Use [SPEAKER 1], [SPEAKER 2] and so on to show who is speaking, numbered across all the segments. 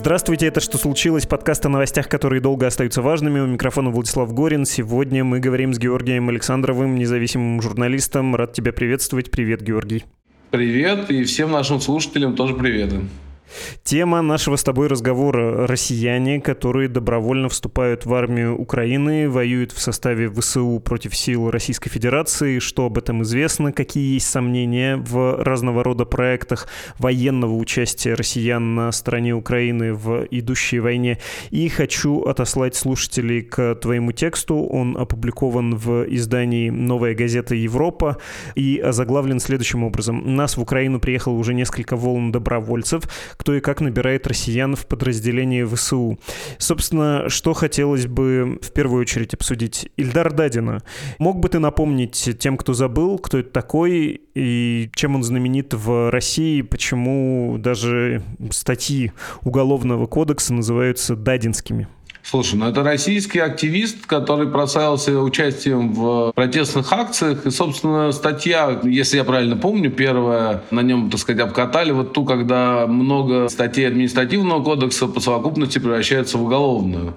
[SPEAKER 1] Здравствуйте, это «Что случилось?» Подкаст о новостях, которые долго остаются важными. У микрофона Владислав Горин. Сегодня мы говорим с Георгием Александровым, независимым журналистом. Рад тебя приветствовать. Привет, Георгий.
[SPEAKER 2] Привет, и всем нашим слушателям тоже привет.
[SPEAKER 1] Тема нашего с тобой разговора – россияне, которые добровольно вступают в армию Украины, воюют в составе ВСУ против сил Российской Федерации. Что об этом известно? Какие есть сомнения в разного рода проектах военного участия россиян на стороне Украины в идущей войне? И хочу отослать слушателей к твоему тексту. Он опубликован в издании «Новая газета Европа» и озаглавлен следующим образом. Нас в Украину приехало уже несколько волн добровольцев, кто и как набирает россиян в подразделение ВСУ. Собственно, что хотелось бы в первую очередь обсудить? Ильдар Дадина. Мог бы ты напомнить тем, кто забыл, кто это такой и чем он знаменит в России, почему даже статьи Уголовного кодекса называются дадинскими?
[SPEAKER 2] Слушай, ну это российский активист, который прославился участием в протестных акциях. И, собственно, статья, если я правильно помню, первая на нем, так сказать, обкатали вот ту, когда много статей административного кодекса по совокупности превращаются в уголовную.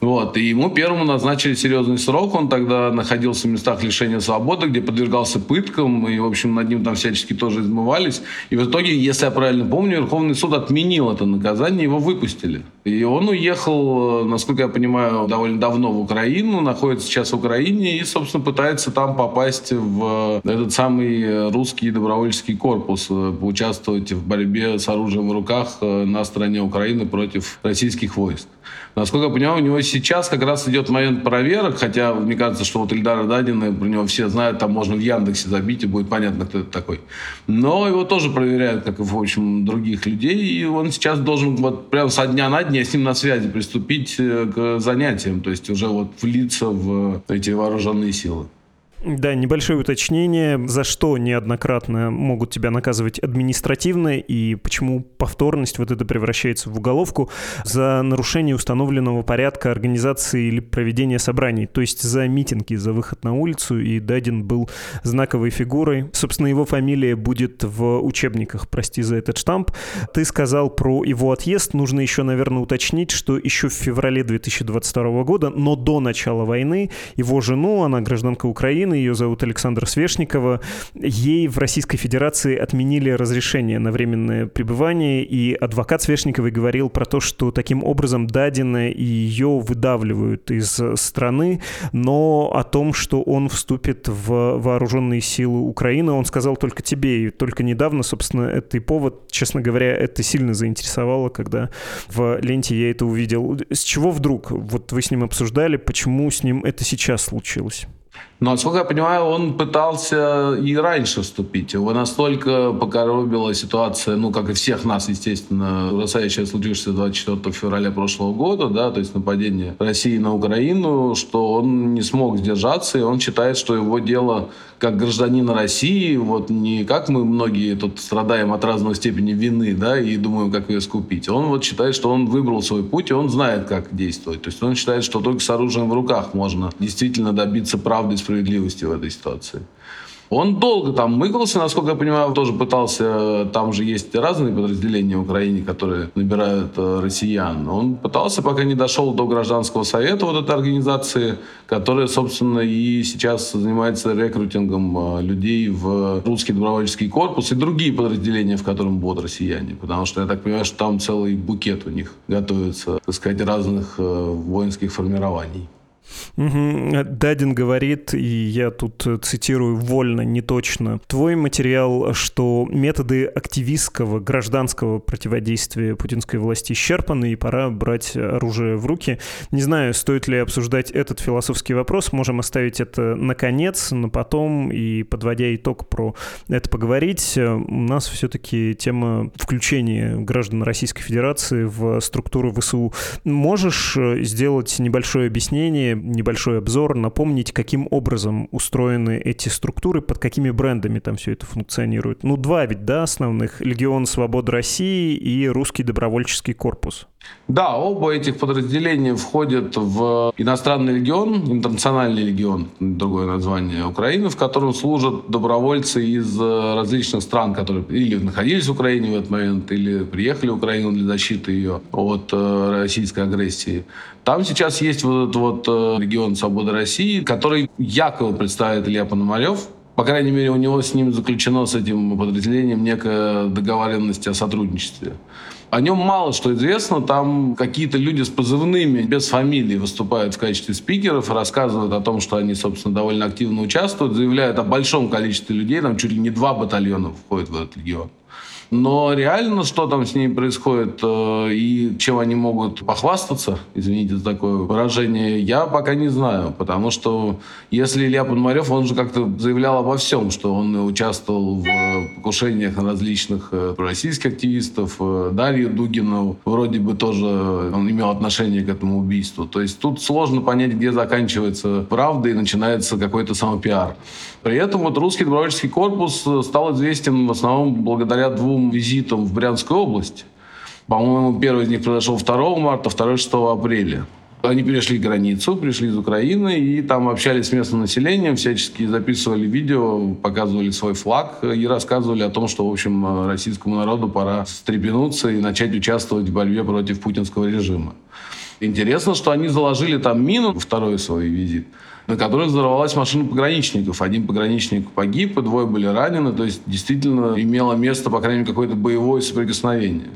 [SPEAKER 2] Вот. И ему первому назначили серьезный срок. Он тогда находился в местах лишения свободы, где подвергался пыткам. И, в общем, над ним там всячески тоже измывались. И в итоге, если я правильно помню, Верховный суд отменил это наказание, его выпустили. И он уехал, насколько я понимаю, довольно давно в Украину, находится сейчас в Украине и, собственно, пытается там попасть в этот самый русский добровольческий корпус, поучаствовать в борьбе с оружием в руках на стороне Украины против российских войск. Насколько я понимаю, у него сейчас как раз идет момент проверок, хотя мне кажется, что вот Ильдара Дадина, про него все знают, там можно в Яндексе забить, и будет понятно, кто это такой. Но его тоже проверяют, как и, в общем, других людей, и он сейчас должен вот прямо со дня на день с ним на связи приступить э, к занятиям, то есть уже вот влиться в эти вооруженные силы.
[SPEAKER 1] Да, небольшое уточнение. За что неоднократно могут тебя наказывать административно и почему повторность вот это превращается в уголовку? За нарушение установленного порядка организации или проведения собраний, то есть за митинги, за выход на улицу, и Дадин был знаковой фигурой. Собственно, его фамилия будет в учебниках, прости за этот штамп. Ты сказал про его отъезд. Нужно еще, наверное, уточнить, что еще в феврале 2022 года, но до начала войны, его жену, она гражданка Украины, Украины, ее зовут Александра Свешникова. Ей в Российской Федерации отменили разрешение на временное пребывание, и адвокат Свешниковой говорил про то, что таким образом Дадина и ее выдавливают из страны, но о том, что он вступит в вооруженные силы Украины, он сказал только тебе, и только недавно, собственно, это и повод, честно говоря, это сильно заинтересовало, когда в ленте я это увидел. С чего вдруг? Вот вы с ним обсуждали, почему с ним это сейчас случилось?
[SPEAKER 2] Но, насколько я понимаю, он пытался и раньше вступить. Его настолько покоробила ситуация, ну, как и всех нас, естественно, ужасающая случившаяся 24 февраля прошлого года, да, то есть нападение России на Украину, что он не смог сдержаться, и он считает, что его дело как гражданина России, вот не как мы многие тут страдаем от разной степени вины, да, и думаем, как ее скупить. Он вот считает, что он выбрал свой путь, и он знает, как действовать. То есть он считает, что только с оружием в руках можно действительно добиться правды и справедливости в этой ситуации. Он долго там мыкался, насколько я понимаю, тоже пытался, там же есть разные подразделения в Украине, которые набирают э, россиян. Он пытался, пока не дошел до гражданского совета вот этой организации, которая, собственно, и сейчас занимается рекрутингом э, людей в русский добровольческий корпус и другие подразделения, в котором будут россияне. Потому что я так понимаю, что там целый букет у них готовится, так сказать, разных э, воинских формирований.
[SPEAKER 1] Дадин говорит, и я тут цитирую вольно, не точно, твой материал, что методы активистского, гражданского противодействия путинской власти исчерпаны, и пора брать оружие в руки. Не знаю, стоит ли обсуждать этот философский вопрос, можем оставить это на конец, но потом, и подводя итог про это поговорить, у нас все-таки тема включения граждан Российской Федерации в структуру ВСУ. Можешь сделать небольшое объяснение, небольшой обзор, напомнить, каким образом устроены эти структуры, под какими брендами там все это функционирует. Ну, два ведь, да, основных. Легион Свободы России и Русский добровольческий корпус.
[SPEAKER 2] Да, оба этих подразделения входят в иностранный легион, интернациональный легион, другое название Украины, в котором служат добровольцы из э, различных стран, которые или находились в Украине в этот момент, или приехали в Украину для защиты ее от э, российской агрессии. Там сейчас есть вот этот вот э, регион Свободы России, который якобы представляет Илья Пономарев, по крайней мере, у него с ним заключено, с этим подразделением, некая договоренность о сотрудничестве. О нем мало что известно. Там какие-то люди с позывными, без фамилии, выступают в качестве спикеров, рассказывают о том, что они, собственно, довольно активно участвуют, заявляют о большом количестве людей. Там чуть ли не два батальона входят в этот регион. Но реально, что там с ними происходит э, и чем они могут похвастаться, извините за такое выражение, я пока не знаю. Потому что если Илья Подмарев, он же как-то заявлял обо всем, что он участвовал в покушениях на различных э, российских активистов, э, Дарью Дугину, вроде бы тоже он имел отношение к этому убийству. То есть тут сложно понять, где заканчивается правда и начинается какой-то самопиар. При этом вот русский добровольческий корпус стал известен в основном благодаря двум визитам в Брянскую область. По-моему, первый из них произошел 2 марта, второй 6 апреля. Они перешли границу, пришли из Украины и там общались с местным населением, всячески записывали видео, показывали свой флаг и рассказывали о том, что, в общем, российскому народу пора встрепенуться и начать участвовать в борьбе против путинского режима. Интересно, что они заложили там мину, второй свой визит, на которой взорвалась машина пограничников. Один пограничник погиб, и двое были ранены. То есть действительно имело место, по крайней мере, какое-то боевое соприкосновение.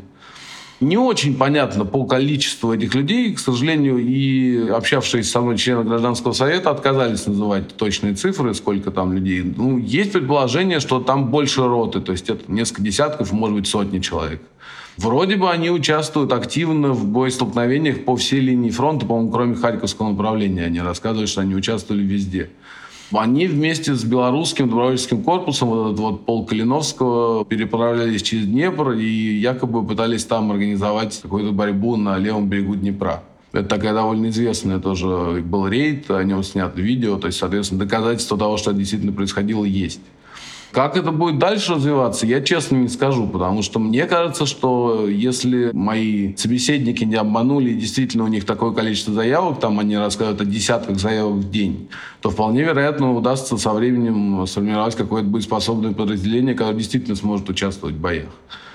[SPEAKER 2] Не очень понятно по количеству этих людей. К сожалению, и общавшиеся со мной члены гражданского совета отказались называть точные цифры, сколько там людей. Ну, есть предположение, что там больше роты, то есть это несколько десятков, может быть, сотни человек. Вроде бы они участвуют активно в боестолкновениях по всей линии фронта, по-моему, кроме Харьковского направления. Они рассказывают, что они участвовали везде. Они вместе с белорусским добровольческим корпусом, вот этот вот пол Калиновского, переправлялись через Днепр и якобы пытались там организовать какую-то борьбу на левом берегу Днепра. Это такая довольно известная тоже был рейд, о нем снято видео, то есть, соответственно, доказательства того, что это действительно происходило, есть. Как это будет дальше развиваться, я честно не скажу, потому что мне кажется, что если мои собеседники не обманули, и действительно у них такое количество заявок, там они рассказывают о десятках заявок в день, то вполне вероятно удастся со временем сформировать какое-то боеспособное подразделение, которое действительно сможет участвовать в боях.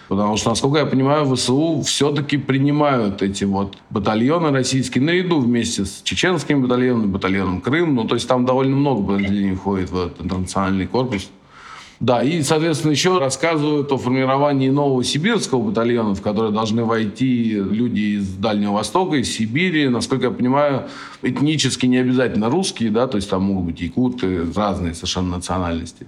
[SPEAKER 2] Потому что, насколько я понимаю, ВСУ все-таки принимают эти вот батальоны российские наряду вместе с чеченским батальоном, батальоном Крым. Ну, то есть там довольно много подразделений входит в этот интернациональный корпус. Да, и, соответственно, еще рассказывают о формировании нового сибирского батальона, в который должны войти люди из Дальнего Востока, из Сибири. Насколько я понимаю, этнически не обязательно русские, да, то есть там могут быть якуты, разные совершенно национальности.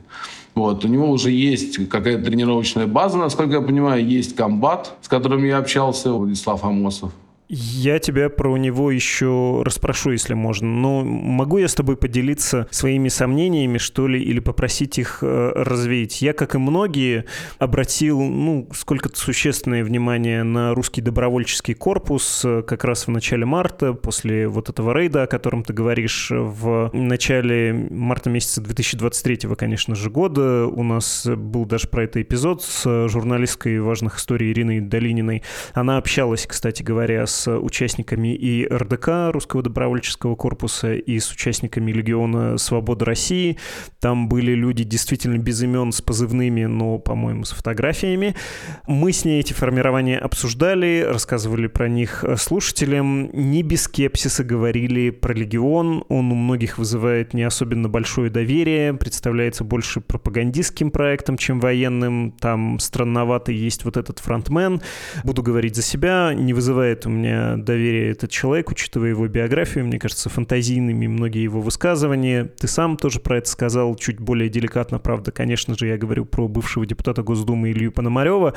[SPEAKER 2] Вот, у него уже есть какая-то тренировочная база, насколько я понимаю, есть комбат, с которым я общался, Владислав Амосов.
[SPEAKER 1] Я тебя про него еще расспрошу, если можно. Но могу я с тобой поделиться своими сомнениями, что ли, или попросить их э, развеять? Я, как и многие, обратил, ну, сколько-то существенное внимание на русский добровольческий корпус э, как раз в начале марта, после вот этого рейда, о котором ты говоришь, в начале марта месяца 2023, конечно же, года. У нас был даже про это эпизод с журналисткой важных историй Ириной Долининой. Она общалась, кстати говоря, с с участниками и РДК, Русского добровольческого корпуса, и с участниками Легиона Свободы России. Там были люди действительно без имен, с позывными, но, по-моему, с фотографиями. Мы с ней эти формирования обсуждали, рассказывали про них слушателям. Не без скепсиса говорили про Легион. Он у многих вызывает не особенно большое доверие, представляется больше пропагандистским проектом, чем военным. Там странновато есть вот этот фронтмен. Буду говорить за себя, не вызывает у меня меня доверие этот человек, учитывая его биографию, мне кажется, фантазийными многие его высказывания. Ты сам тоже про это сказал, чуть более деликатно, правда, конечно же, я говорю про бывшего депутата Госдумы Илью Пономарева.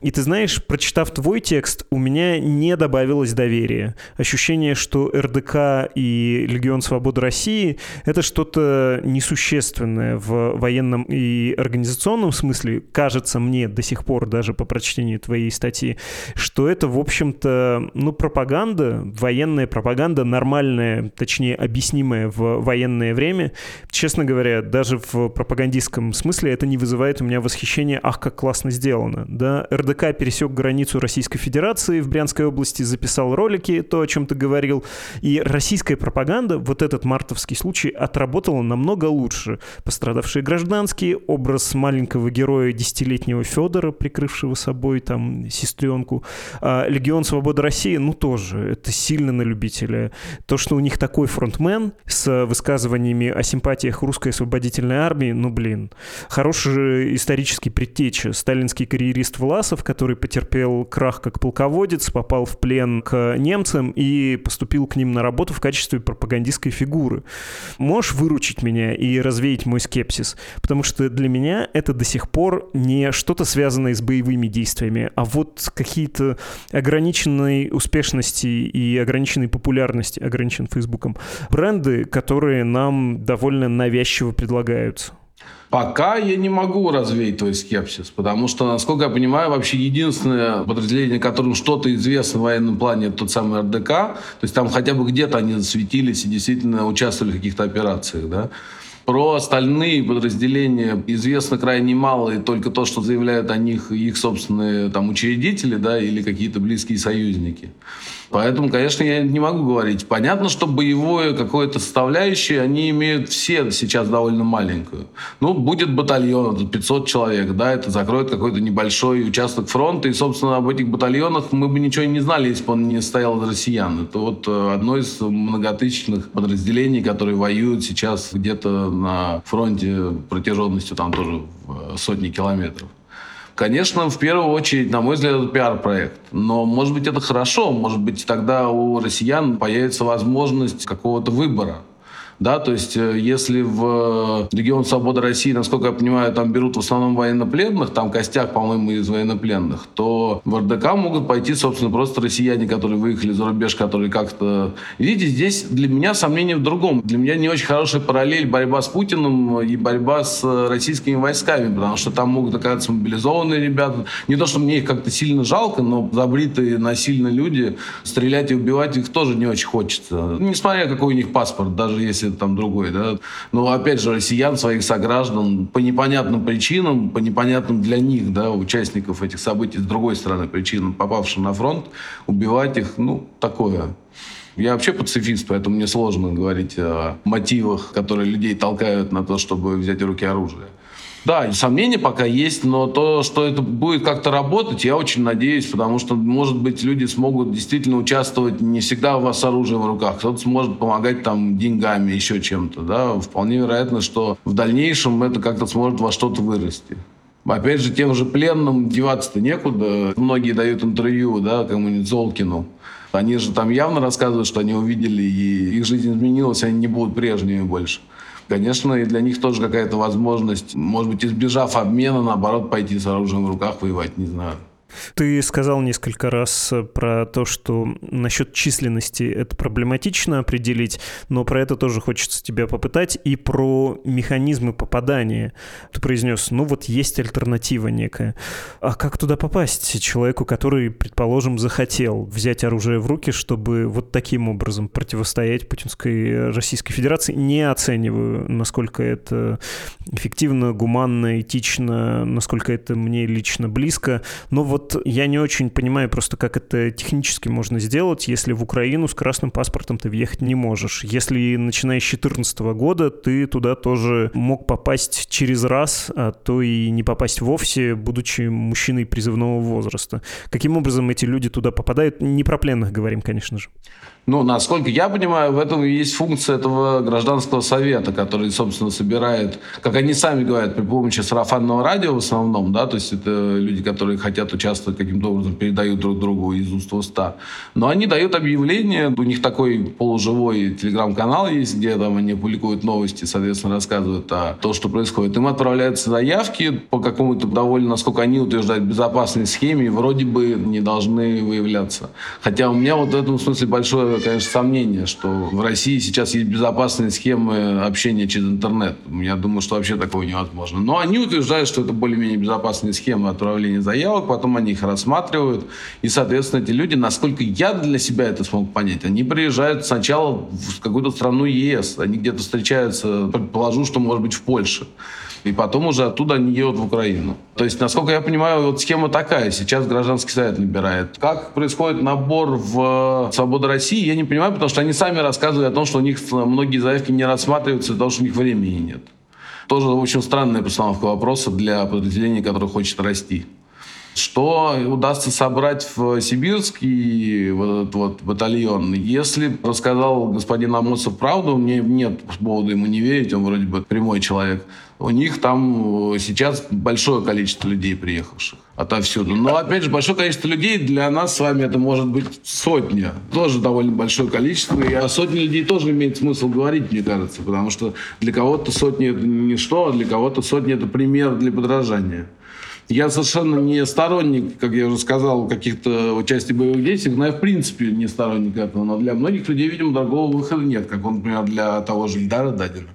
[SPEAKER 1] И ты знаешь, прочитав твой текст, у меня не добавилось доверия. Ощущение, что РДК и Легион Свободы России — это что-то несущественное в военном и организационном смысле, кажется мне до сих пор, даже по прочтению твоей статьи, что это, в общем-то, ну, пропаганда, военная пропаганда, нормальная, точнее, объяснимая в военное время, честно говоря, даже в пропагандистском смысле это не вызывает у меня восхищения, ах, как классно сделано. Да? РДК пересек границу Российской Федерации в Брянской области, записал ролики, то, о чем ты говорил, и российская пропаганда, вот этот мартовский случай, отработала намного лучше. Пострадавшие гражданские, образ маленького героя десятилетнего Федора, прикрывшего собой там сестренку, а Легион Свободы России, ну тоже, это сильно на любителя. То, что у них такой фронтмен с высказываниями о симпатиях русской освободительной армии, ну блин. Хороший исторический предтеча. Сталинский карьерист Власов, который потерпел крах как полководец, попал в плен к немцам и поступил к ним на работу в качестве пропагандистской фигуры. Можешь выручить меня и развеять мой скепсис? Потому что для меня это до сих пор не что-то связанное с боевыми действиями, а вот какие-то ограниченной успешности и ограниченной популярности, ограничен Фейсбуком, бренды, которые нам довольно навязчиво предлагаются.
[SPEAKER 2] Пока я не могу развеять твой скепсис, потому что, насколько я понимаю, вообще единственное подразделение, которым что-то известно в военном плане, это тот самый РДК. То есть там хотя бы где-то они засветились и действительно участвовали в каких-то операциях, да. Про остальные подразделения известно крайне мало, и только то, что заявляют о них их собственные там, учредители да, или какие-то близкие союзники. Поэтому, конечно, я не могу говорить. Понятно, что боевое какое-то составляющее, они имеют все сейчас довольно маленькую. Ну, будет батальон, это 500 человек, да, это закроет какой-то небольшой участок фронта, и, собственно, об этих батальонах мы бы ничего не знали, если бы он не стоял из россиян. Это вот э, одно из многотысячных подразделений, которые воюют сейчас где-то на фронте протяженностью там тоже в сотни километров. Конечно, в первую очередь, на мой взгляд, это пиар-проект. Но, может быть, это хорошо. Может быть, тогда у россиян появится возможность какого-то выбора. Да, то есть, э, если в регион Свободы России, насколько я понимаю, там берут в основном военнопленных, там костяк, по-моему, из военнопленных, то в РДК могут пойти, собственно, просто россияне, которые выехали за рубеж, которые как-то... Видите, здесь для меня сомнение в другом. Для меня не очень хорошая параллель борьба с Путиным и борьба с российскими войсками, потому что там могут оказаться мобилизованные ребята. Не то, что мне их как-то сильно жалко, но забритые насильно люди, стрелять и убивать их тоже не очень хочется. Несмотря какой у них паспорт, даже если это там другой, да. Но опять же, россиян, своих сограждан по непонятным причинам, по непонятным для них, да, участников этих событий, с другой стороны, причинам, попавшим на фронт, убивать их, ну, такое. Я вообще пацифист, поэтому мне сложно говорить о мотивах, которые людей толкают на то, чтобы взять в руки оружие. Да, сомнения пока есть, но то, что это будет как-то работать, я очень надеюсь, потому что, может быть, люди смогут действительно участвовать не всегда у вас с в руках. Кто-то сможет помогать там деньгами, еще чем-то. Да? Вполне вероятно, что в дальнейшем это как-то сможет во что-то вырасти. Опять же, тем же пленным деваться-то некуда. Многие дают интервью, да, кому-нибудь Золкину. Они же там явно рассказывают, что они увидели, и их жизнь изменилась, они не будут прежними больше. Конечно, и для них тоже какая-то возможность, может быть, избежав обмена, наоборот, пойти с оружием в руках воевать, не знаю.
[SPEAKER 1] Ты сказал несколько раз э, про то, что насчет численности это проблематично определить, но про это тоже хочется тебя попытать, и про механизмы попадания. Ты произнес, ну вот есть альтернатива некая. А как туда попасть человеку, который, предположим, захотел взять оружие в руки, чтобы вот таким образом противостоять путинской Российской Федерации? Не оцениваю, насколько это эффективно, гуманно, этично, насколько это мне лично близко, но вот вот я не очень понимаю просто, как это технически можно сделать, если в Украину с красным паспортом ты въехать не можешь. Если начиная с 2014 года ты туда тоже мог попасть через раз, а то и не попасть вовсе, будучи мужчиной призывного возраста. Каким образом эти люди туда попадают? Не про пленных говорим, конечно же.
[SPEAKER 2] Ну, насколько я понимаю, в этом есть функция этого гражданского совета, который, собственно, собирает, как они сами говорят, при помощи сарафанного радио в основном, да, то есть это люди, которые хотят участвовать каким-то образом, передают друг другу из уст в уста. Но они дают объявление, у них такой полуживой телеграм-канал есть, где там они публикуют новости, соответственно, рассказывают о том, что происходит. Им отправляются заявки по какому-то довольно, насколько они утверждают, безопасной схеме, вроде бы не должны выявляться. Хотя у меня вот в этом смысле большое высказываю, конечно, сомнение, что в России сейчас есть безопасные схемы общения через интернет. Я думаю, что вообще такого невозможно. Но они утверждают, что это более-менее безопасные схемы отправления заявок, потом они их рассматривают. И, соответственно, эти люди, насколько я для себя это смог понять, они приезжают сначала в какую-то страну ЕС, они где-то встречаются, предположу, что, может быть, в Польше и потом уже оттуда они едут в Украину. То есть, насколько я понимаю, вот схема такая. Сейчас гражданский совет набирает. Как происходит набор в «Свободу России», я не понимаю, потому что они сами рассказывают о том, что у них многие заявки не рассматриваются, потому что у них времени нет. Тоже, в общем, странная постановка вопроса для подразделения, которое хочет расти. Что удастся собрать в сибирский вот вот батальон? Если рассказал господин Амосов правду, мне нет повода ему не верить, он вроде бы прямой человек. У них там э, сейчас большое количество людей, приехавших отовсюду. Но, опять же, большое количество людей для нас с вами это может быть сотня. Тоже довольно большое количество. И о сотне людей тоже имеет смысл говорить, мне кажется. Потому что для кого-то сотни это ничто, а для кого-то сотни это пример для подражания. Я совершенно не сторонник, как я уже сказал, каких-то участий боевых действиях, но я в принципе не сторонник этого. Но для многих людей, видимо, другого выхода нет, как, например, для того же Ильдара Дадина.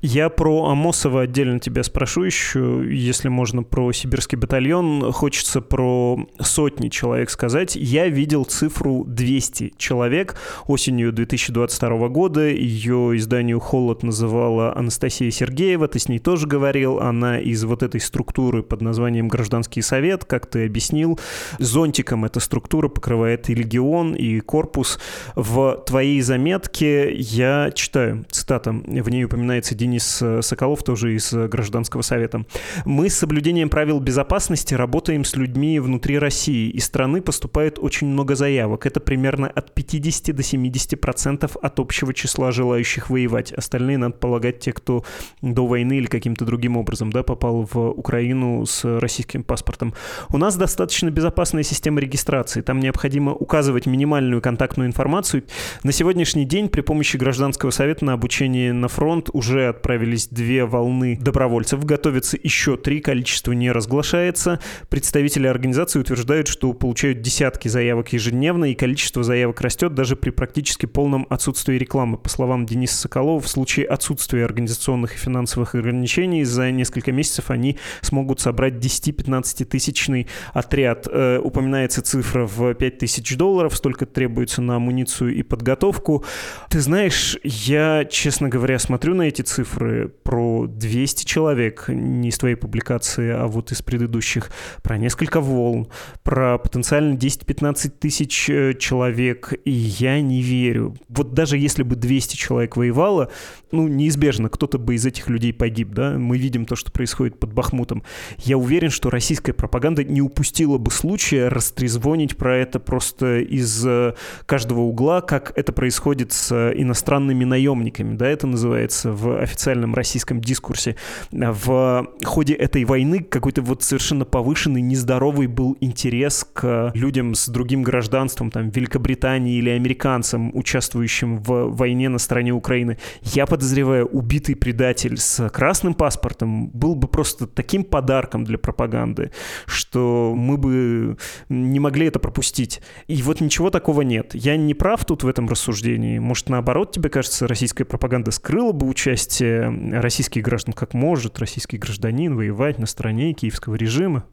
[SPEAKER 1] Я про Амосова отдельно тебя спрошу еще, если можно, про сибирский батальон. Хочется про сотни человек сказать. Я видел цифру 200 человек осенью 2022 года. Ее изданию «Холод» называла Анастасия Сергеева. Ты с ней тоже говорил. Она из вот этой структуры под названием «Гражданский совет», как ты объяснил. Зонтиком эта структура покрывает и легион, и корпус. В твоей заметке я читаю, цитата, в ней упоминается упоминается Денис э, Соколов, тоже из э, Гражданского совета. Мы с соблюдением правил безопасности работаем с людьми внутри России. Из страны поступает очень много заявок. Это примерно от 50 до 70 процентов от общего числа желающих воевать. Остальные, надо полагать, те, кто до войны или каким-то другим образом да, попал в Украину с российским паспортом. У нас достаточно безопасная система регистрации. Там необходимо указывать минимальную контактную информацию. На сегодняшний день при помощи Гражданского совета на обучение на фронт уже уже отправились две волны добровольцев, готовится еще три, количество не разглашается. Представители организации утверждают, что получают десятки заявок ежедневно, и количество заявок растет даже при практически полном отсутствии рекламы. По словам Дениса Соколова, в случае отсутствия организационных и финансовых ограничений за несколько месяцев они смогут собрать 10-15 тысячный отряд. Э, упоминается цифра в 5 тысяч долларов, столько требуется на амуницию и подготовку. Ты знаешь, я, честно говоря, смотрю на эти эти цифры про 200 человек, не из твоей публикации, а вот из предыдущих, про несколько волн, про потенциально 10-15 тысяч э, человек, и я не верю. Вот даже если бы 200 человек воевало, ну, неизбежно кто-то бы из этих людей погиб, да, мы видим то, что происходит под Бахмутом. Я уверен, что российская пропаганда не упустила бы случая растрезвонить про это просто из э, каждого угла, как это происходит с иностранными наемниками, да, это называется в официальном российском дискурсе. В ходе этой войны какой-то вот совершенно повышенный, нездоровый был интерес к людям с другим гражданством, там, Великобритании или американцам, участвующим в войне на стороне Украины. Я подозреваю, убитый предатель с красным паспортом был бы просто таким подарком для пропаганды, что мы бы не могли это пропустить. И вот ничего такого нет. Я не прав тут в этом рассуждении. Может, наоборот, тебе кажется, российская пропаганда скрыла бы участие участие российских граждан, как может российский гражданин воевать на стороне киевского режима?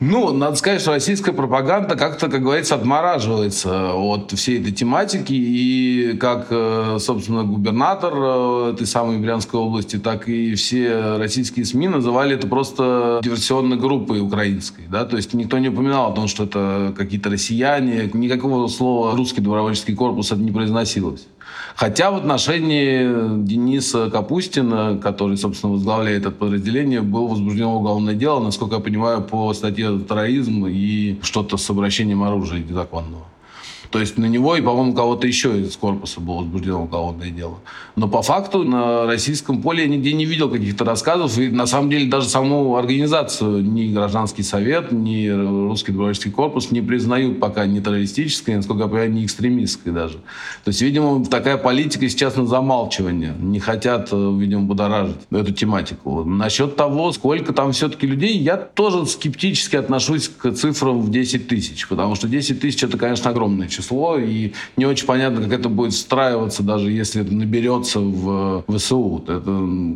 [SPEAKER 2] Ну, надо сказать, что российская пропаганда как-то, как говорится, отмораживается от всей этой тематики. И как, э, собственно, губернатор э, этой самой Брянской области, так и все российские СМИ называли это просто диверсионной группой украинской. Да? То есть никто не упоминал о том, что это какие-то россияне. Никакого слова «русский добровольческий корпус» это не произносилось. Хотя в отношении Дениса Капустина, который, собственно, возглавляет это подразделение, было возбуждено уголовное дело, насколько я понимаю, по статье терроризм и что-то с обращением оружия незаконного. То есть на него и, по-моему, кого-то еще из корпуса было возбуждено уголовное дело. Но по факту на российском поле я нигде не видел каких-то рассказов. И на самом деле даже саму организацию ни Гражданский совет, ни Русский добровольческий корпус не признают пока не террористической, насколько я понимаю, не экстремистской даже. То есть, видимо, такая политика сейчас на замалчивание. Не хотят, видимо, будоражить эту тематику. Насчет того, сколько там все-таки людей, я тоже скептически отношусь к цифрам в 10 тысяч. Потому что 10 тысяч это, конечно, огромное число число, и не очень понятно, как это будет встраиваться, даже если это наберется в ВСУ. Это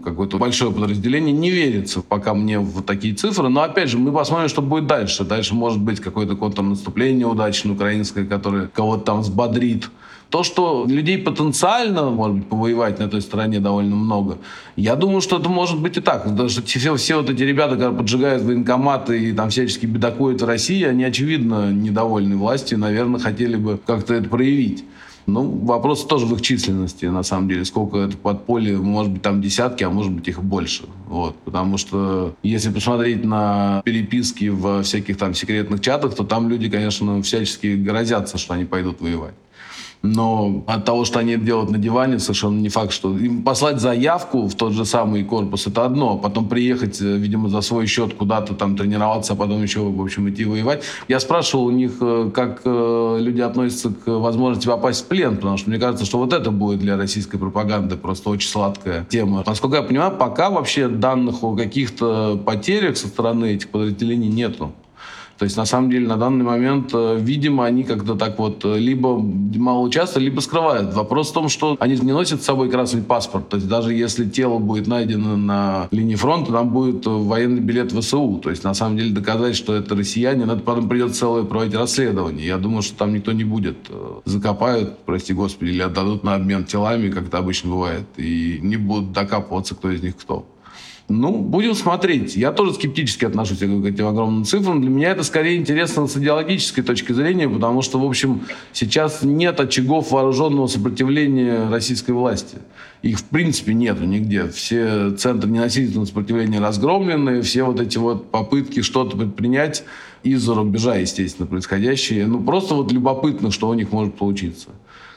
[SPEAKER 2] какое-то большое подразделение. Не верится пока мне в такие цифры, но опять же, мы посмотрим, что будет дальше. Дальше может быть какое-то контрнаступление удачное украинское, которое кого-то там взбодрит. То, что людей потенциально, может быть, повоевать на этой стороне довольно много, я думаю, что это может быть и так. Что все, все вот эти ребята, которые поджигают военкоматы и там всячески бедокуют в России, они, очевидно, недовольны властью наверное, хотели бы как-то это проявить. Ну, вопрос тоже в их численности, на самом деле. Сколько это подполье, может быть, там десятки, а может быть, их больше. Вот. Потому что, если посмотреть на переписки в всяких там секретных чатах, то там люди, конечно, всячески грозятся, что они пойдут воевать. Но от того, что они это делают на диване, совершенно не факт, что им послать заявку в тот же самый корпус, это одно. Потом приехать, э, видимо, за свой счет куда-то там тренироваться, а потом еще, в общем, идти воевать. Я спрашивал у них, э, как э, люди относятся к возможности попасть в плен, потому что мне кажется, что вот это будет для российской пропаганды просто очень сладкая тема. Насколько я понимаю, пока вообще данных о каких-то потерях со стороны этих подразделений нету. То есть, на самом деле, на данный момент, э, видимо, они как-то так вот э, либо мало участвуют, либо скрывают. Вопрос в том, что они не носят с собой красный паспорт. То есть, даже если тело будет найдено на линии фронта, там будет военный билет ВСУ. То есть, на самом деле, доказать, что это россияне, надо потом придется целое проводить расследование. Я думаю, что там никто не будет. Э, закопают, прости господи, или отдадут на обмен телами, как это обычно бывает, и не будут докапываться, кто из них кто. Ну, будем смотреть. Я тоже скептически отношусь к этим огромным цифрам. Для меня это скорее интересно с идеологической точки зрения, потому что, в общем, сейчас нет очагов вооруженного сопротивления российской власти. Их, в принципе, нету нигде. Все центры ненасильственного сопротивления разгромлены, все вот эти вот попытки что-то предпринять из-за рубежа, естественно, происходящие. Ну, просто вот любопытно, что у них может получиться.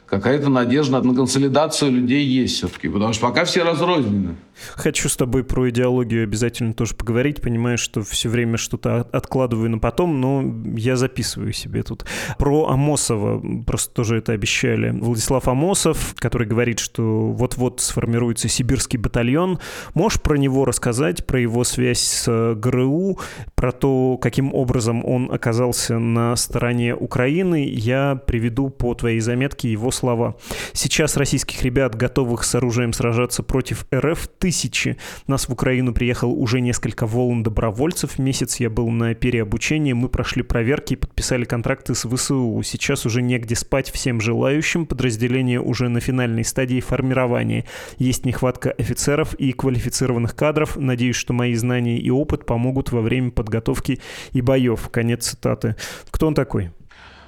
[SPEAKER 2] Какая-то надежда на консолидацию людей есть все-таки, потому что пока все разрознены.
[SPEAKER 1] Хочу с тобой про идеологию обязательно тоже поговорить. Понимаю, что все время что-то откладываю на потом, но я записываю себе тут. Про Амосова просто тоже это обещали. Владислав Амосов, который говорит, что вот-вот сформируется сибирский батальон. Можешь про него рассказать, про его связь с ГРУ, про то, каким образом он оказался на стороне Украины? Я приведу по твоей заметке его слова. Сейчас российских ребят, готовых с оружием сражаться против РФ, тысячи. Нас в Украину приехал уже несколько волн добровольцев. Месяц я был на переобучении, мы прошли проверки и подписали контракты с ВСУ. Сейчас уже негде спать всем желающим. Подразделение уже на финальной стадии формирования. Есть нехватка офицеров и квалифицированных кадров. Надеюсь, что мои знания и опыт помогут во время подготовки и боев. Конец цитаты. Кто он такой?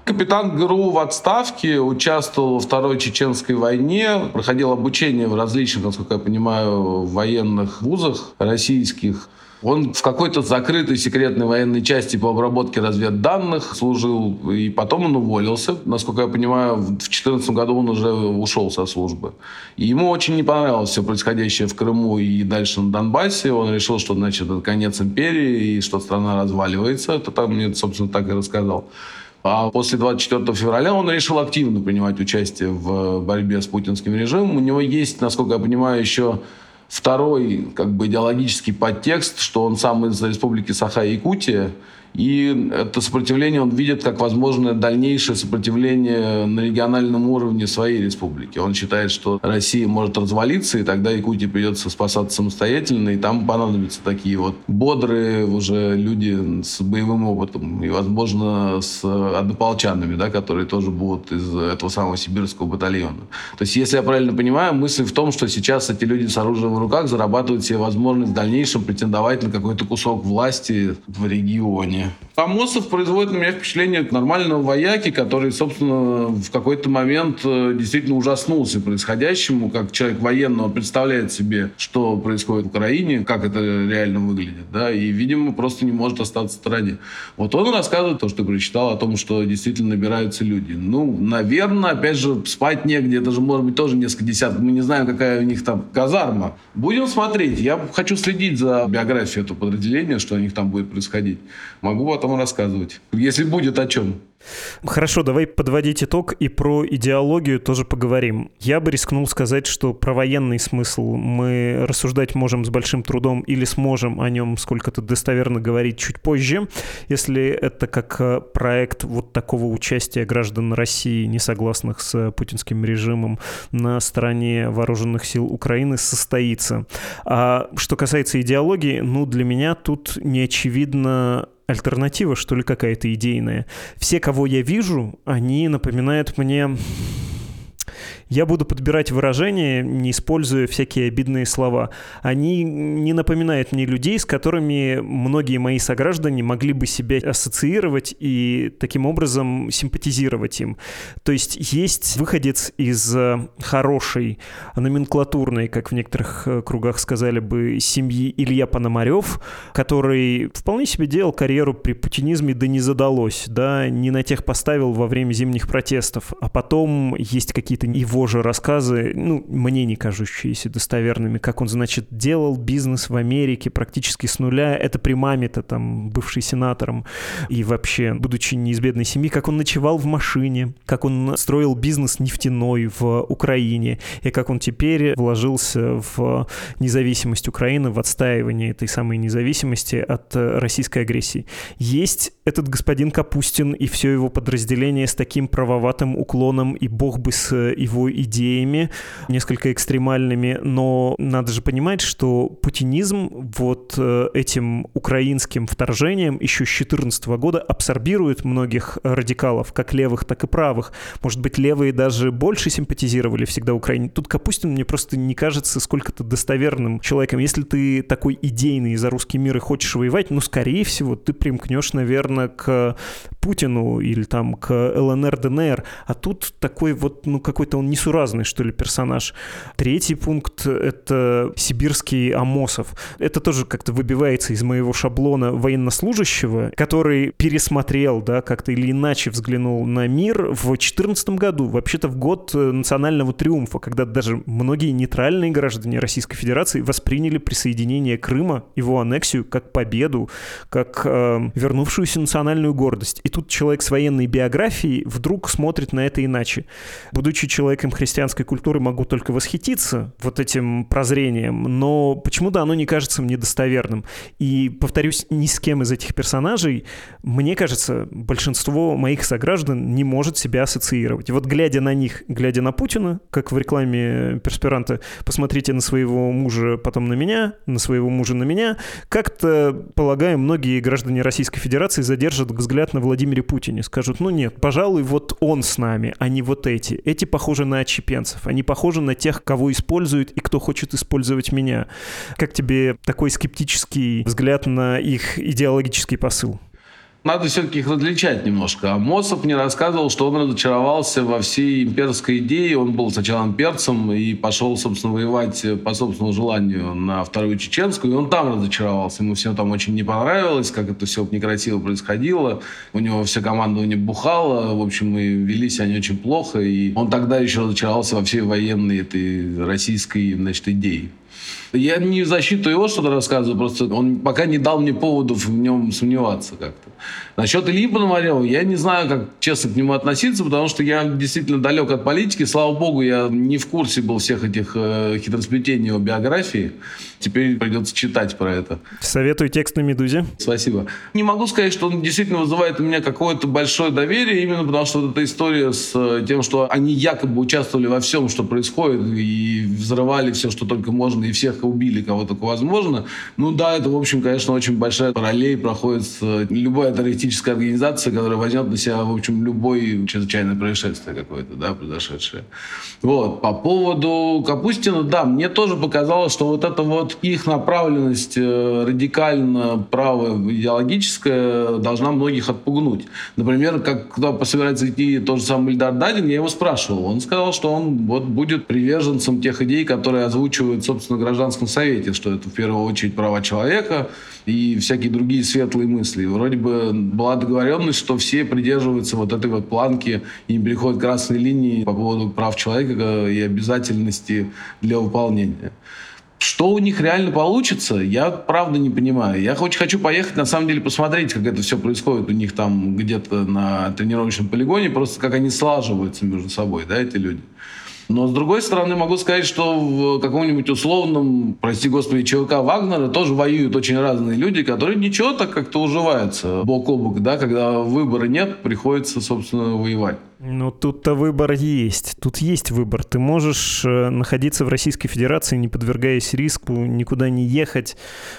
[SPEAKER 2] Капитан ГРУ в отставке, участвовал во Второй Чеченской войне, проходил обучение в различных, насколько я понимаю, военных вузах российских. Он в какой-то закрытой секретной военной части по обработке разведданных служил, и потом он уволился. Насколько я понимаю, в 2014 году он уже ушел со службы. И ему очень не понравилось все происходящее в Крыму и дальше на Донбассе. Он решил, что, значит, это конец империи, и что страна разваливается. Это там мне, собственно, так и рассказал. А после 24 февраля он решил активно принимать участие в борьбе с путинским режимом. У него есть, насколько я понимаю, еще второй как бы идеологический подтекст, что он сам из республики Саха-Якутия, и это сопротивление он видит как возможное дальнейшее сопротивление на региональном уровне своей республики. Он считает, что Россия может развалиться, и тогда Якутии придется спасаться самостоятельно, и там понадобятся такие вот бодрые уже люди с боевым опытом, и, возможно, с однополчанами, да, которые тоже будут из этого самого сибирского батальона. То есть, если я правильно понимаю, мысль в том, что сейчас эти люди с оружием в руках зарабатывают себе возможность в дальнейшем претендовать на какой-то кусок власти в регионе. Амосов производит на меня впечатление нормального вояки, который, собственно, в какой-то момент э, действительно ужаснулся происходящему, как человек военного представляет себе, что происходит в Украине, как это реально выглядит, да, и, видимо, просто не может остаться в стороне. Вот он рассказывает то, что прочитал, о том, что действительно набираются люди. Ну, наверное, опять же, спать негде, это же может быть тоже несколько десятков, мы не знаем, какая у них там казарма. Будем смотреть. Я хочу следить за биографией этого подразделения, что у них там будет происходить. Могу потом рассказывать, если будет о чем.
[SPEAKER 1] Хорошо, давай подводить итог и про идеологию тоже поговорим. Я бы рискнул сказать, что про военный смысл мы рассуждать можем с большим трудом или сможем о нем сколько-то достоверно говорить чуть позже, если это как э, проект вот такого участия граждан России, не согласных с путинским режимом на стороне вооруженных сил Украины, состоится. А что касается идеологии, ну, для меня тут не очевидно альтернатива, что ли, какая-то идейная. Все, кого я вижу, они напоминают мне я буду подбирать выражения, не используя всякие обидные слова. Они не напоминают мне людей, с которыми многие мои сограждане могли бы себя ассоциировать и таким образом симпатизировать им. То есть есть выходец из э, хорошей, номенклатурной, как в некоторых э, кругах сказали бы, семьи Илья Пономарев, который вполне себе делал карьеру при путинизме, да не задалось, да, не на тех поставил во время зимних протестов. А потом есть какие-то его его же рассказы, ну, мне не кажущиеся достоверными, как он, значит, делал бизнес в Америке практически с нуля. Это при маме-то там, бывший сенатором, и вообще, будучи не из бедной семьи, как он ночевал в машине, как он строил бизнес нефтяной в Украине, и как он теперь вложился в независимость Украины, в отстаивание этой самой независимости от российской агрессии. Есть этот господин Капустин и все его подразделение с таким правоватым уклоном, и бог бы с его идеями, несколько экстремальными, но надо же понимать, что путинизм вот э, этим украинским вторжением еще с 2014 года абсорбирует многих радикалов, как левых, так и правых. Может быть, левые даже больше симпатизировали всегда Украине. Тут Капустин мне просто не кажется сколько-то достоверным человеком. Если ты такой идейный за русский мир и хочешь воевать, ну, скорее всего, ты примкнешь, наверное, к Путину или там к ЛНР, ДНР. А тут такой вот, ну, какой-то он несуразный, что ли, персонаж. Третий пункт — это сибирский Амосов. Это тоже как-то выбивается из моего шаблона военнослужащего, который пересмотрел, да, как-то или иначе взглянул на мир в 2014 году, вообще-то в год э, национального триумфа, когда даже многие нейтральные граждане Российской Федерации восприняли присоединение Крыма, его аннексию, как победу, как э, вернувшуюся национальную гордость. И тут человек с военной биографией вдруг смотрит на это иначе. Будучи человеком христианской культуры могу только восхититься вот этим прозрением, но почему-то оно не кажется мне достоверным. И, повторюсь, ни с кем из этих персонажей, мне кажется, большинство моих сограждан не может себя ассоциировать. Вот глядя на них, глядя на Путина, как в рекламе перспиранта, посмотрите на своего мужа, потом на меня, на своего мужа на меня, как-то, полагаю, многие граждане Российской Федерации задержат взгляд на Владимире Путине, скажут, ну нет, пожалуй, вот он с нами, а не вот эти. Эти похожи на отщепенцев. Они похожи на тех, кого используют и кто хочет использовать меня. Как тебе такой скептический взгляд на их идеологический посыл?
[SPEAKER 2] Надо все-таки их различать немножко. А Мосов мне рассказывал, что он разочаровался во всей имперской идее. Он был сначала имперцем и пошел, собственно, воевать по собственному желанию на Вторую Чеченскую. И он там разочаровался. Ему все там очень не понравилось, как это все некрасиво происходило. У него вся команда не бухала. В общем, и велись они очень плохо. И он тогда еще разочаровался во всей военной этой российской, значит, идее. Я не в защиту его что-то рассказываю, просто он пока не дал мне поводов в нем сомневаться как-то. Насчет Ильи Пономарева, я не знаю, как честно к нему относиться, потому что я действительно далек от политики. Слава богу, я не в курсе был всех этих э, хитросплетений его биографии. Теперь придется читать про это.
[SPEAKER 1] Советую текст на «Медузе».
[SPEAKER 2] Спасибо. Не могу сказать, что он действительно вызывает у меня какое-то большое доверие, именно потому что вот эта история с э, тем, что они якобы участвовали во всем, что происходит, и взрывали все, что только можно, и всех убили, кого только возможно. Ну да, это, в общем, конечно, очень большая параллель проходит с э, любой террористической организацией, которая возьмет на себя, в общем, любое чрезвычайное происшествие какое-то, да, произошедшее. Вот. По поводу Капустина, да, мне тоже показалось, что вот это вот вот их направленность э, радикально правая идеологическая должна многих отпугнуть. Например, как когда собирается идти тот же самый Ильдар Дадин, я его спрашивал. Он сказал, что он вот будет приверженцем тех идей, которые озвучивают, собственно, в гражданском совете, что это в первую очередь права человека и всякие другие светлые мысли. вроде бы была договоренность, что все придерживаются вот этой вот планки и не переходят красной линии по поводу прав человека и обязательности для выполнения. Что у них реально получится, я правда не понимаю. Я очень хочу поехать, на самом деле, посмотреть, как это все происходит у них там где-то на тренировочном полигоне, просто как они слаживаются между собой, да, эти люди. Но, с другой стороны, могу сказать, что в каком-нибудь условном, прости господи, ЧВК Вагнера тоже воюют очень разные люди, которые ничего так как-то уживаются бок о бок, да, когда выбора нет, приходится, собственно, воевать.
[SPEAKER 1] Ну, тут-то выбор есть. Тут есть выбор. Ты можешь э, находиться в Российской Федерации, не подвергаясь риску, никуда не ехать,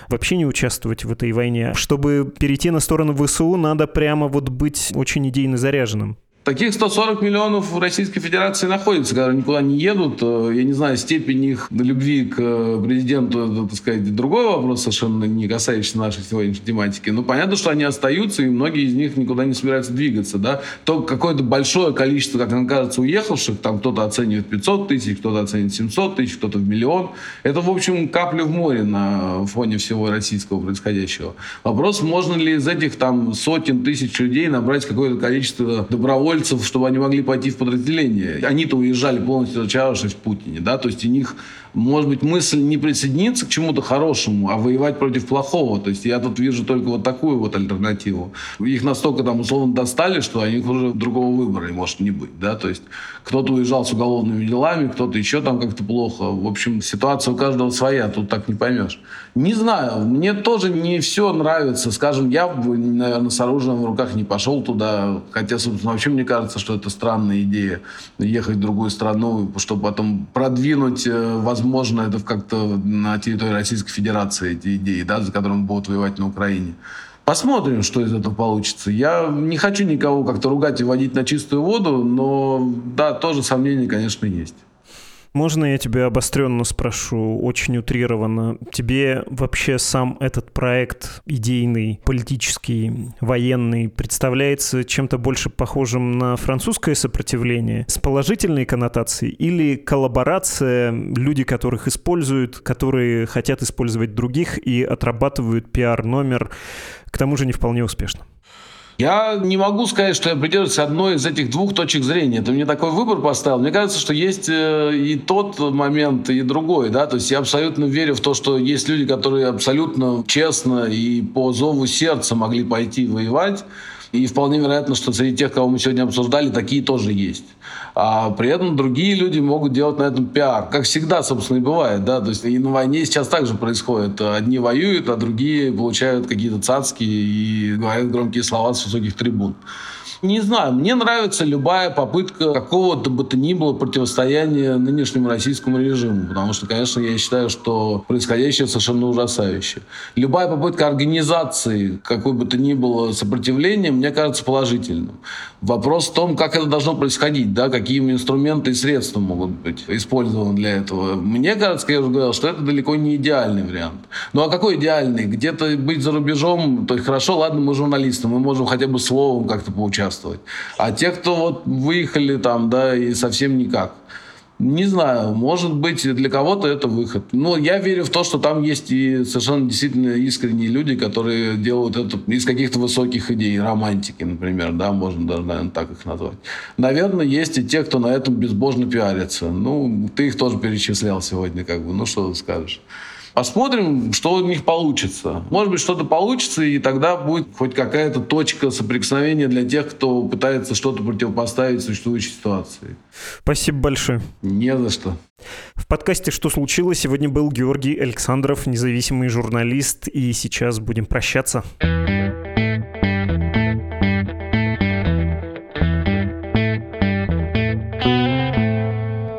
[SPEAKER 1] вообще не участвовать в этой войне. Чтобы перейти на сторону ВСУ, надо прямо вот быть очень идейно заряженным.
[SPEAKER 2] Таких 140 миллионов в Российской Федерации находится, когда никуда не едут. Э, я не знаю, степень их любви к э, президенту, это, так сказать, другой вопрос, совершенно не касающийся нашей сегодняшней тематики. Но понятно, что они остаются, и многие из них никуда не собираются двигаться. Да? То какое-то большое количество, как нам кажется, уехавших, там кто-то оценивает 500 тысяч, кто-то оценивает 700 тысяч, кто-то в миллион. Это, в общем, капля в море на фоне всего российского происходящего. Вопрос, можно ли из этих там сотен тысяч людей набрать какое-то количество добровольцев, добровольцев, чтобы они могли пойти в подразделение. Они-то уезжали полностью разочаровавшись в Путине, да, то есть у них может быть, мысль не присоединиться к чему-то хорошему, а воевать против плохого. То есть я тут вижу только вот такую вот альтернативу. Их настолько там условно достали, что у них уже другого выбора может не быть. Да? То есть кто-то уезжал с уголовными делами, кто-то еще там как-то плохо. В общем, ситуация у каждого своя, тут так не поймешь. Не знаю, мне тоже не все нравится. Скажем, я бы, наверное, с оружием в руках не пошел туда. Хотя, собственно, вообще мне кажется, что это странная идея ехать в другую страну, чтобы потом продвинуть возможность э, возможно, это как-то на территории Российской Федерации эти идеи, да, за которыми будут воевать на Украине. Посмотрим, что из этого получится. Я не хочу никого как-то ругать и водить на чистую воду, но да, тоже сомнения, конечно, есть.
[SPEAKER 1] Можно я тебя обостренно спрошу, очень утрированно? Тебе вообще сам этот проект идейный, политический, военный представляется чем-то больше похожим на французское сопротивление с положительной коннотацией или коллаборация, люди, которых используют, которые хотят использовать других и отрабатывают пиар-номер, к тому же не вполне успешно?
[SPEAKER 2] Я не могу сказать, что я придерживаюсь одной из этих двух точек зрения. Ты мне такой выбор поставил. Мне кажется, что есть э, и тот момент, и другой. Да? То есть я абсолютно верю в то, что есть люди, которые абсолютно честно и по зову сердца могли пойти воевать. И вполне вероятно, что среди тех, кого мы сегодня обсуждали, такие тоже есть. А при этом другие люди могут делать на этом пиар. Как всегда, собственно, и бывает. Да? То есть и на войне сейчас также происходит. Одни воюют, а другие получают какие-то цацки и говорят громкие слова с высоких трибун. Не знаю, мне нравится любая попытка какого-то бы то ни было противостояния нынешнему российскому режиму, потому что, конечно, я считаю, что происходящее совершенно ужасающе. Любая попытка организации какой бы то ни было сопротивления, мне кажется положительным. Вопрос в том, как это должно происходить, да, какие инструменты и средства могут быть использованы для этого. Мне кажется, как я уже говорил, что это далеко не идеальный вариант. Ну а какой идеальный? Где-то быть за рубежом, то есть хорошо, ладно, мы журналисты, мы можем хотя бы словом как-то поучаствовать участвовать. А те, кто вот выехали там, да, и совсем никак. Не знаю, может быть, для кого-то это выход. Но я верю в то, что там есть и совершенно действительно искренние люди, которые делают это из каких-то высоких идей, романтики, например, да, можно даже, наверное, так их назвать. Наверное, есть и те, кто на этом безбожно пиарится. Ну, ты их тоже перечислял сегодня, как бы, ну, что ты скажешь. Посмотрим, что у них получится. Может быть, что-то получится, и тогда будет хоть какая-то точка соприкосновения для тех, кто пытается что-то противопоставить существующей ситуации.
[SPEAKER 1] Спасибо большое.
[SPEAKER 2] Не за что.
[SPEAKER 1] В подкасте «Что случилось?» сегодня был Георгий Александров, независимый журналист, и сейчас будем прощаться.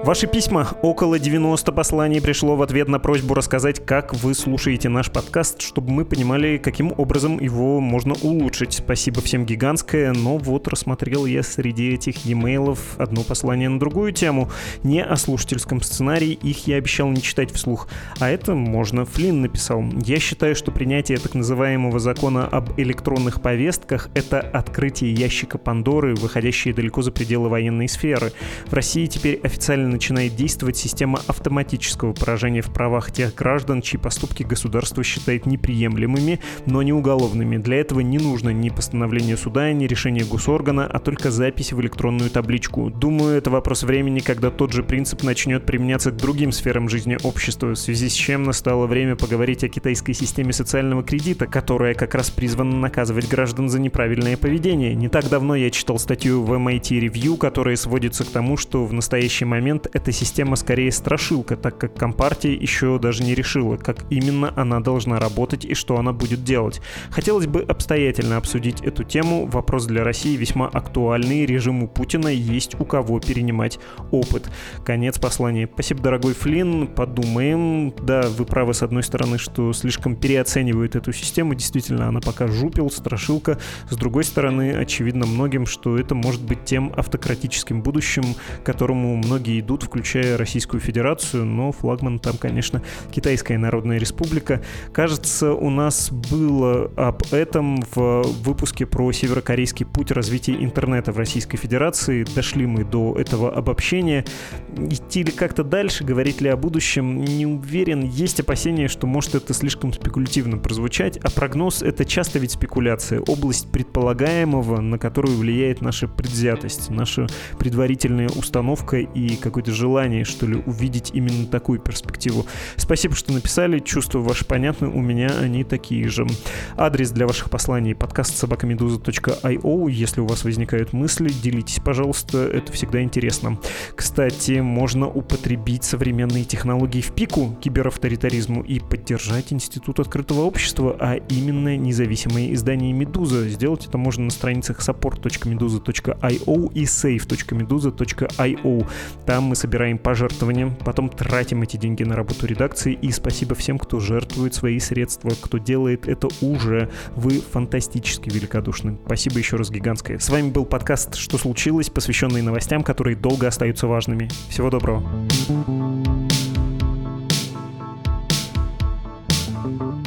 [SPEAKER 1] Ваши письма. Около 90 посланий пришло в ответ на просьбу рассказать, как вы слушаете наш подкаст, чтобы мы понимали, каким образом его можно улучшить. Спасибо всем гигантское, но вот рассмотрел я среди этих e-mail одно послание на другую тему. Не о слушательском сценарии, их я обещал не читать вслух. А это можно. Флинн написал. Я считаю, что принятие так называемого закона об электронных повестках — это открытие ящика Пандоры, выходящее далеко за пределы военной сферы. В России теперь официально начинает действовать система автоматического поражения в правах тех граждан, чьи поступки государство считает неприемлемыми, но не уголовными. Для этого не нужно ни постановление суда, ни решение госоргана, а только запись в электронную табличку. Думаю, это вопрос времени, когда тот же принцип начнет применяться к другим сферам жизни общества, в связи с чем настало время поговорить о китайской системе социального кредита, которая как раз призвана наказывать граждан за неправильное поведение. Не так давно я читал статью в MIT Review, которая сводится к тому, что в настоящий момент эта система скорее страшилка, так как Компартия еще даже не решила, как именно она должна работать и что она будет делать. Хотелось бы обстоятельно обсудить эту тему. Вопрос для России весьма актуальный. Режиму Путина есть у кого перенимать опыт. Конец послания. Спасибо, дорогой Флинн. Подумаем. Да, вы правы с одной стороны, что слишком переоценивают эту систему. Действительно, она пока жупил, страшилка. С другой стороны, очевидно многим, что это может быть тем автократическим будущим, к которому многие идут, включая Российскую Федерацию, но флагман там, конечно, Китайская Народная Республика. Кажется, у нас было об этом в выпуске про северокорейский путь развития интернета в Российской Федерации. Дошли мы до этого обобщения. Идти ли как-то дальше, говорить ли о будущем, не уверен. Есть опасения, что может это слишком спекулятивно прозвучать, а прогноз — это часто ведь спекуляция, область предполагаемого, на которую влияет наша предвзятость, наша предварительная установка и какое-то желание, что ли, увидеть именно такую перспективу. Спасибо, что написали, чувства ваши понятны, у меня они такие же. Адрес для ваших посланий подкаст собакамедуза.io. Если у вас возникают мысли, делитесь, пожалуйста, это всегда интересно. Кстати, можно употребить современные технологии в пику киберавторитаризму и поддержать Институт открытого общества, а именно независимые издания «Медуза». Сделать это можно на страницах support.meduza.io и save.meduza.io. Там мы собираем пожертвования, потом тратим эти деньги на работу редакции. И спасибо всем, кто жертвует свои средства, кто делает это уже. Вы фантастически великодушны. Спасибо еще раз гигантское. С вами был подкаст «Что случилось?», посвященный новостям, которые долго остаются важными. Всего доброго. thank you